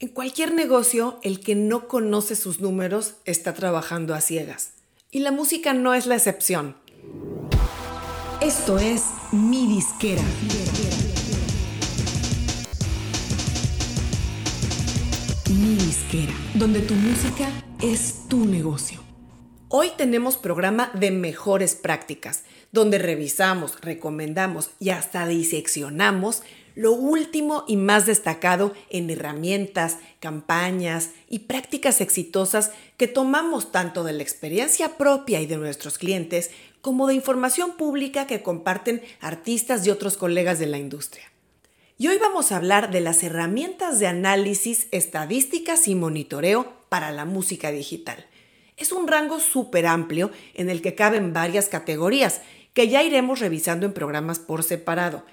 En cualquier negocio, el que no conoce sus números está trabajando a ciegas. Y la música no es la excepción. Esto es Mi Disquera. Mi Disquera, donde tu música es tu negocio. Hoy tenemos programa de mejores prácticas, donde revisamos, recomendamos y hasta diseccionamos lo último y más destacado en herramientas, campañas y prácticas exitosas que tomamos tanto de la experiencia propia y de nuestros clientes como de información pública que comparten artistas y otros colegas de la industria. Y hoy vamos a hablar de las herramientas de análisis, estadísticas y monitoreo para la música digital. Es un rango súper amplio en el que caben varias categorías que ya iremos revisando en programas por separado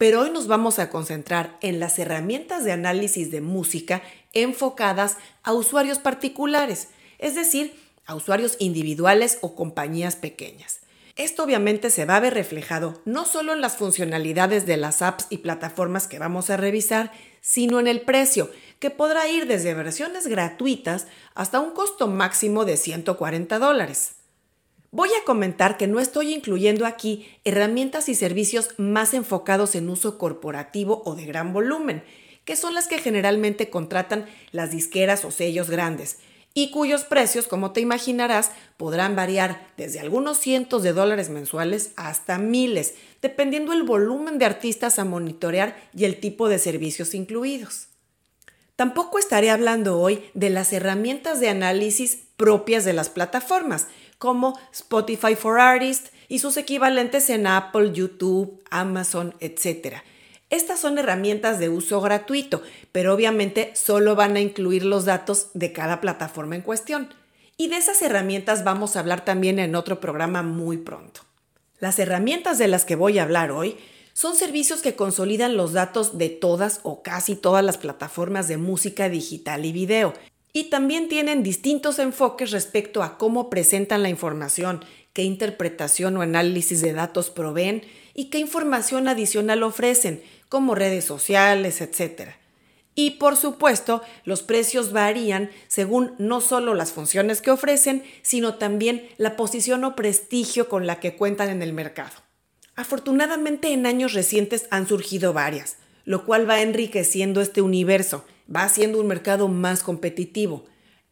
pero hoy nos vamos a concentrar en las herramientas de análisis de música enfocadas a usuarios particulares, es decir, a usuarios individuales o compañías pequeñas. Esto obviamente se va a ver reflejado no solo en las funcionalidades de las apps y plataformas que vamos a revisar, sino en el precio, que podrá ir desde versiones gratuitas hasta un costo máximo de 140 dólares. Voy a comentar que no estoy incluyendo aquí herramientas y servicios más enfocados en uso corporativo o de gran volumen, que son las que generalmente contratan las disqueras o sellos grandes, y cuyos precios, como te imaginarás, podrán variar desde algunos cientos de dólares mensuales hasta miles, dependiendo el volumen de artistas a monitorear y el tipo de servicios incluidos. Tampoco estaré hablando hoy de las herramientas de análisis propias de las plataformas, como Spotify for Artists y sus equivalentes en Apple, YouTube, Amazon, etc. Estas son herramientas de uso gratuito, pero obviamente solo van a incluir los datos de cada plataforma en cuestión. Y de esas herramientas vamos a hablar también en otro programa muy pronto. Las herramientas de las que voy a hablar hoy son servicios que consolidan los datos de todas o casi todas las plataformas de música digital y video y también tienen distintos enfoques respecto a cómo presentan la información, qué interpretación o análisis de datos proveen y qué información adicional ofrecen, como redes sociales, etc. Y por supuesto, los precios varían según no solo las funciones que ofrecen, sino también la posición o prestigio con la que cuentan en el mercado. Afortunadamente en años recientes han surgido varias, lo cual va enriqueciendo este universo va haciendo un mercado más competitivo.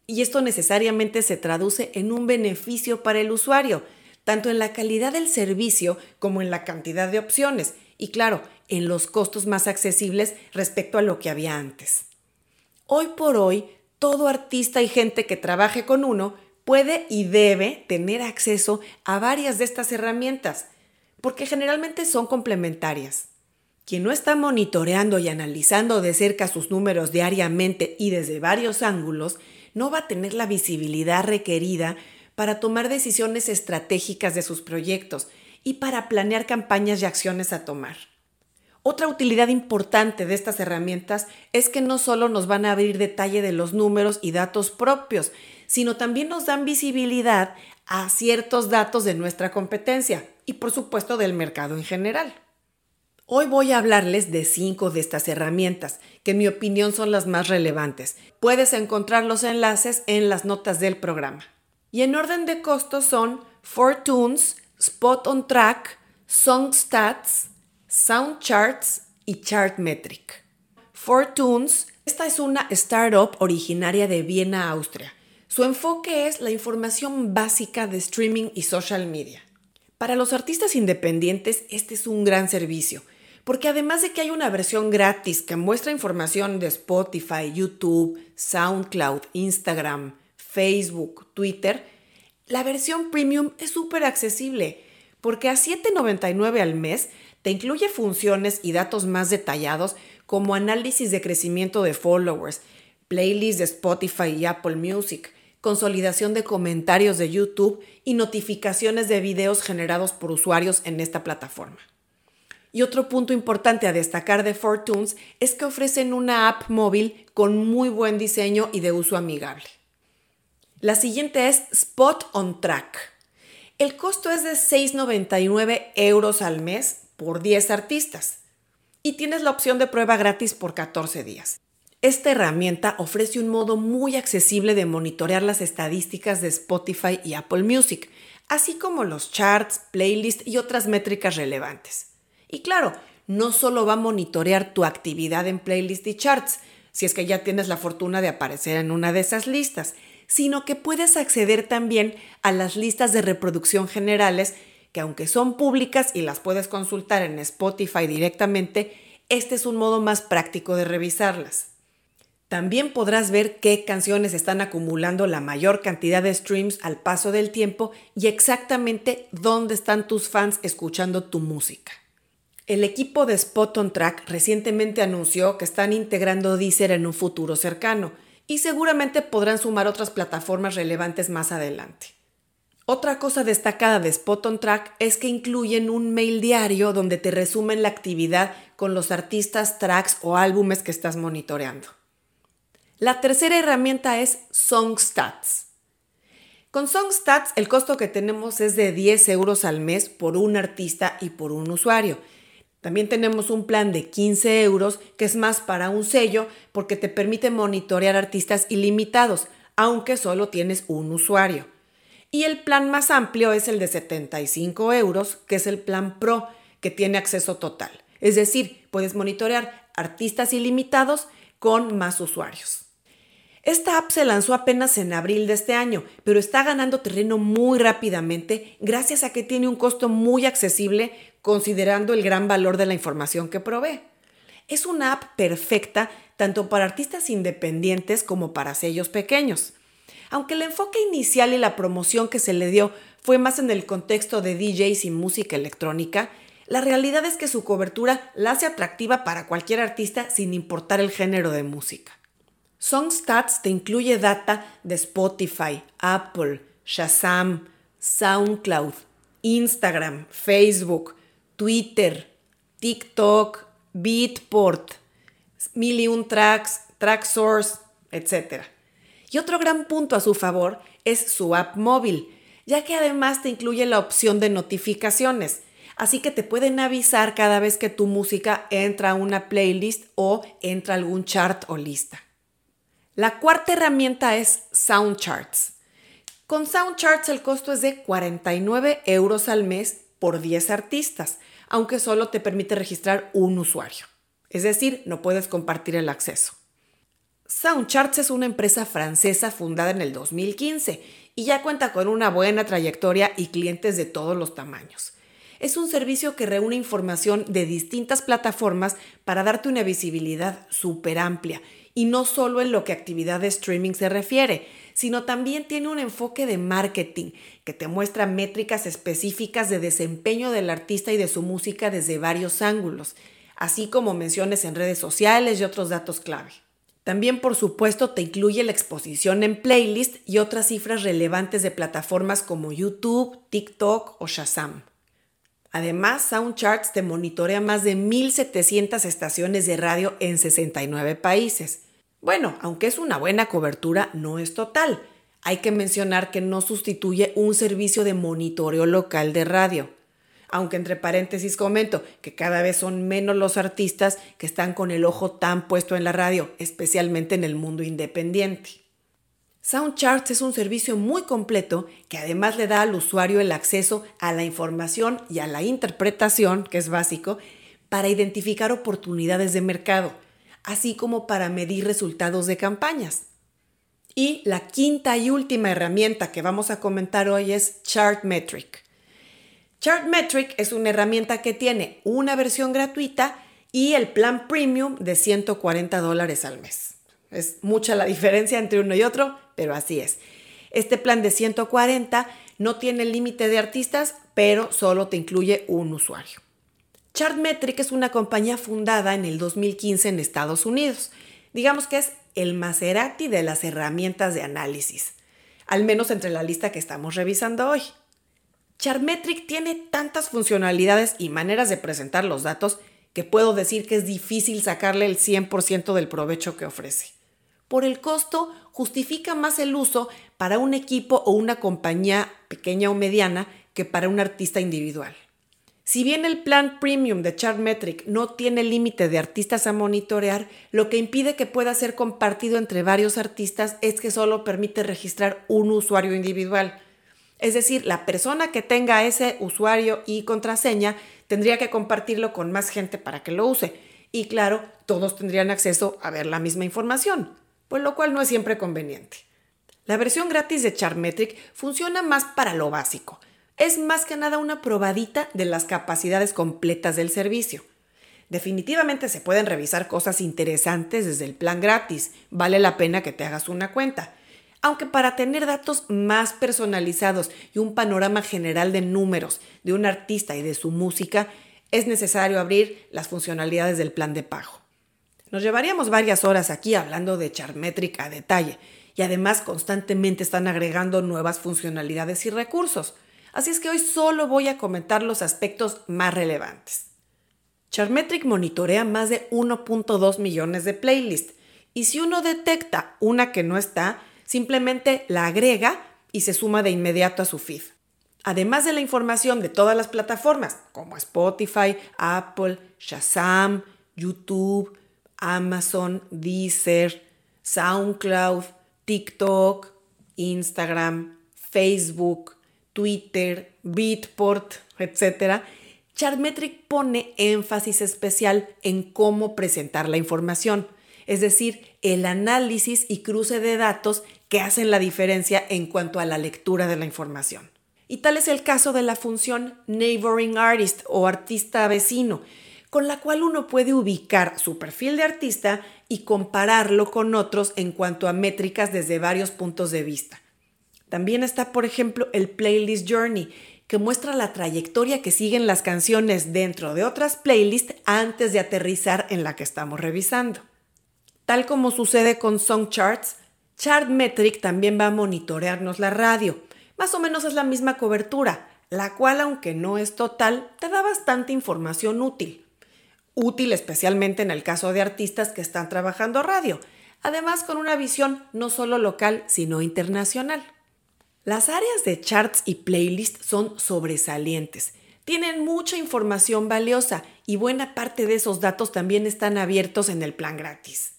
Y esto necesariamente se traduce en un beneficio para el usuario, tanto en la calidad del servicio como en la cantidad de opciones y claro, en los costos más accesibles respecto a lo que había antes. Hoy por hoy, todo artista y gente que trabaje con uno puede y debe tener acceso a varias de estas herramientas, porque generalmente son complementarias. Quien no está monitoreando y analizando de cerca sus números diariamente y desde varios ángulos, no va a tener la visibilidad requerida para tomar decisiones estratégicas de sus proyectos y para planear campañas y acciones a tomar. Otra utilidad importante de estas herramientas es que no solo nos van a abrir detalle de los números y datos propios, sino también nos dan visibilidad a ciertos datos de nuestra competencia y por supuesto del mercado en general. Hoy voy a hablarles de cinco de estas herramientas, que en mi opinión son las más relevantes. Puedes encontrar los enlaces en las notas del programa. Y en orden de costos son Fortunes, Spot on Track, Songstats, Soundcharts y Chartmetric. Fortunes, esta es una startup originaria de Viena, Austria. Su enfoque es la información básica de streaming y social media. Para los artistas independientes, este es un gran servicio porque además de que hay una versión gratis que muestra información de Spotify, YouTube, SoundCloud, Instagram, Facebook, Twitter, la versión premium es súper accesible porque a $7.99 al mes te incluye funciones y datos más detallados como análisis de crecimiento de followers, playlists de Spotify y Apple Music, consolidación de comentarios de YouTube y notificaciones de videos generados por usuarios en esta plataforma. Y otro punto importante a destacar de Fortunes es que ofrecen una app móvil con muy buen diseño y de uso amigable. La siguiente es Spot on Track. El costo es de 6,99 euros al mes por 10 artistas y tienes la opción de prueba gratis por 14 días. Esta herramienta ofrece un modo muy accesible de monitorear las estadísticas de Spotify y Apple Music, así como los charts, playlists y otras métricas relevantes. Y claro, no solo va a monitorear tu actividad en playlists y charts, si es que ya tienes la fortuna de aparecer en una de esas listas, sino que puedes acceder también a las listas de reproducción generales que aunque son públicas y las puedes consultar en Spotify directamente, este es un modo más práctico de revisarlas. También podrás ver qué canciones están acumulando la mayor cantidad de streams al paso del tiempo y exactamente dónde están tus fans escuchando tu música. El equipo de Spot on Track recientemente anunció que están integrando Deezer en un futuro cercano y seguramente podrán sumar otras plataformas relevantes más adelante. Otra cosa destacada de Spot on Track es que incluyen un mail diario donde te resumen la actividad con los artistas, tracks o álbumes que estás monitoreando. La tercera herramienta es SongStats. Con SongStats el costo que tenemos es de 10 euros al mes por un artista y por un usuario. También tenemos un plan de 15 euros que es más para un sello porque te permite monitorear artistas ilimitados, aunque solo tienes un usuario. Y el plan más amplio es el de 75 euros, que es el plan Pro, que tiene acceso total. Es decir, puedes monitorear artistas ilimitados con más usuarios. Esta app se lanzó apenas en abril de este año, pero está ganando terreno muy rápidamente gracias a que tiene un costo muy accesible considerando el gran valor de la información que provee. Es una app perfecta tanto para artistas independientes como para sellos pequeños. Aunque el enfoque inicial y la promoción que se le dio fue más en el contexto de DJs y música electrónica, la realidad es que su cobertura la hace atractiva para cualquier artista sin importar el género de música. SongStats te incluye data de Spotify, Apple, Shazam, SoundCloud, Instagram, Facebook, Twitter, TikTok, Beatport, Million Tracks, TrackSource, etc. Y otro gran punto a su favor es su app móvil, ya que además te incluye la opción de notificaciones, así que te pueden avisar cada vez que tu música entra a una playlist o entra a algún chart o lista. La cuarta herramienta es SoundCharts. Con SoundCharts el costo es de 49 euros al mes por 10 artistas, aunque solo te permite registrar un usuario. Es decir, no puedes compartir el acceso. SoundCharts es una empresa francesa fundada en el 2015 y ya cuenta con una buena trayectoria y clientes de todos los tamaños. Es un servicio que reúne información de distintas plataformas para darte una visibilidad súper amplia y no solo en lo que actividad de streaming se refiere, sino también tiene un enfoque de marketing que te muestra métricas específicas de desempeño del artista y de su música desde varios ángulos, así como menciones en redes sociales y otros datos clave. También, por supuesto, te incluye la exposición en playlist y otras cifras relevantes de plataformas como YouTube, TikTok o Shazam. Además, SoundCharts te monitorea más de 1.700 estaciones de radio en 69 países. Bueno, aunque es una buena cobertura, no es total. Hay que mencionar que no sustituye un servicio de monitoreo local de radio. Aunque entre paréntesis comento que cada vez son menos los artistas que están con el ojo tan puesto en la radio, especialmente en el mundo independiente. SoundCharts es un servicio muy completo que además le da al usuario el acceso a la información y a la interpretación, que es básico, para identificar oportunidades de mercado, así como para medir resultados de campañas. Y la quinta y última herramienta que vamos a comentar hoy es Chartmetric. Chartmetric es una herramienta que tiene una versión gratuita y el plan premium de 140 dólares al mes. Es mucha la diferencia entre uno y otro, pero así es. Este plan de 140 no tiene límite de artistas, pero solo te incluye un usuario. Chartmetric es una compañía fundada en el 2015 en Estados Unidos. Digamos que es el Maserati de las herramientas de análisis, al menos entre la lista que estamos revisando hoy. Chartmetric tiene tantas funcionalidades y maneras de presentar los datos que puedo decir que es difícil sacarle el 100% del provecho que ofrece por el costo justifica más el uso para un equipo o una compañía pequeña o mediana que para un artista individual. Si bien el plan premium de Chartmetric no tiene límite de artistas a monitorear, lo que impide que pueda ser compartido entre varios artistas es que solo permite registrar un usuario individual. Es decir, la persona que tenga ese usuario y contraseña tendría que compartirlo con más gente para que lo use. Y claro, todos tendrían acceso a ver la misma información, por lo cual no es siempre conveniente. La versión gratis de Chartmetric funciona más para lo básico es más que nada una probadita de las capacidades completas del servicio. Definitivamente se pueden revisar cosas interesantes desde el plan gratis, vale la pena que te hagas una cuenta. Aunque para tener datos más personalizados y un panorama general de números de un artista y de su música, es necesario abrir las funcionalidades del plan de pago. Nos llevaríamos varias horas aquí hablando de Chartmetric a detalle y además constantemente están agregando nuevas funcionalidades y recursos así es que hoy solo voy a comentar los aspectos más relevantes. Chartmetric monitorea más de 1.2 millones de playlists y si uno detecta una que no está, simplemente la agrega y se suma de inmediato a su feed. Además de la información de todas las plataformas como Spotify, Apple, Shazam, YouTube, Amazon, Deezer, SoundCloud, TikTok, Instagram, Facebook, Twitter, Beatport, etc., Chartmetric pone énfasis especial en cómo presentar la información, es decir, el análisis y cruce de datos que hacen la diferencia en cuanto a la lectura de la información. Y tal es el caso de la función Neighboring Artist o artista vecino, con la cual uno puede ubicar su perfil de artista y compararlo con otros en cuanto a métricas desde varios puntos de vista. También está, por ejemplo, el Playlist Journey, que muestra la trayectoria que siguen las canciones dentro de otras playlists antes de aterrizar en la que estamos revisando. Tal como sucede con Song Charts, Chartmetric también va a monitorearnos la radio. Más o menos es la misma cobertura, la cual, aunque no es total, te da bastante información útil. Útil especialmente en el caso de artistas que están trabajando radio, además con una visión no solo local, sino internacional. Las áreas de charts y playlists son sobresalientes. Tienen mucha información valiosa y buena parte de esos datos también están abiertos en el plan gratis.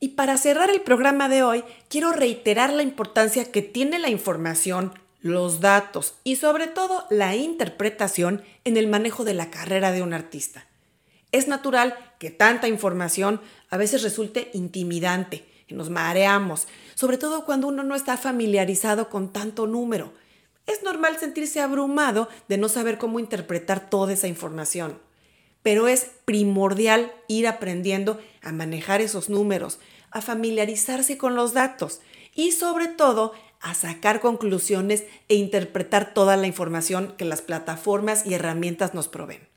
Y para cerrar el programa de hoy, quiero reiterar la importancia que tiene la información, los datos y sobre todo la interpretación en el manejo de la carrera de un artista. Es natural que tanta información a veces resulte intimidante, y nos mareamos, sobre todo cuando uno no está familiarizado con tanto número. Es normal sentirse abrumado de no saber cómo interpretar toda esa información, pero es primordial ir aprendiendo a manejar esos números, a familiarizarse con los datos y sobre todo a sacar conclusiones e interpretar toda la información que las plataformas y herramientas nos proveen.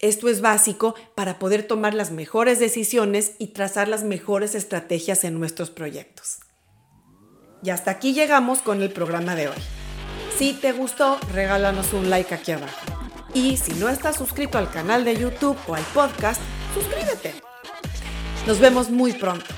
Esto es básico para poder tomar las mejores decisiones y trazar las mejores estrategias en nuestros proyectos. Y hasta aquí llegamos con el programa de hoy. Si te gustó, regálanos un like aquí abajo. Y si no estás suscrito al canal de YouTube o al podcast, suscríbete. Nos vemos muy pronto.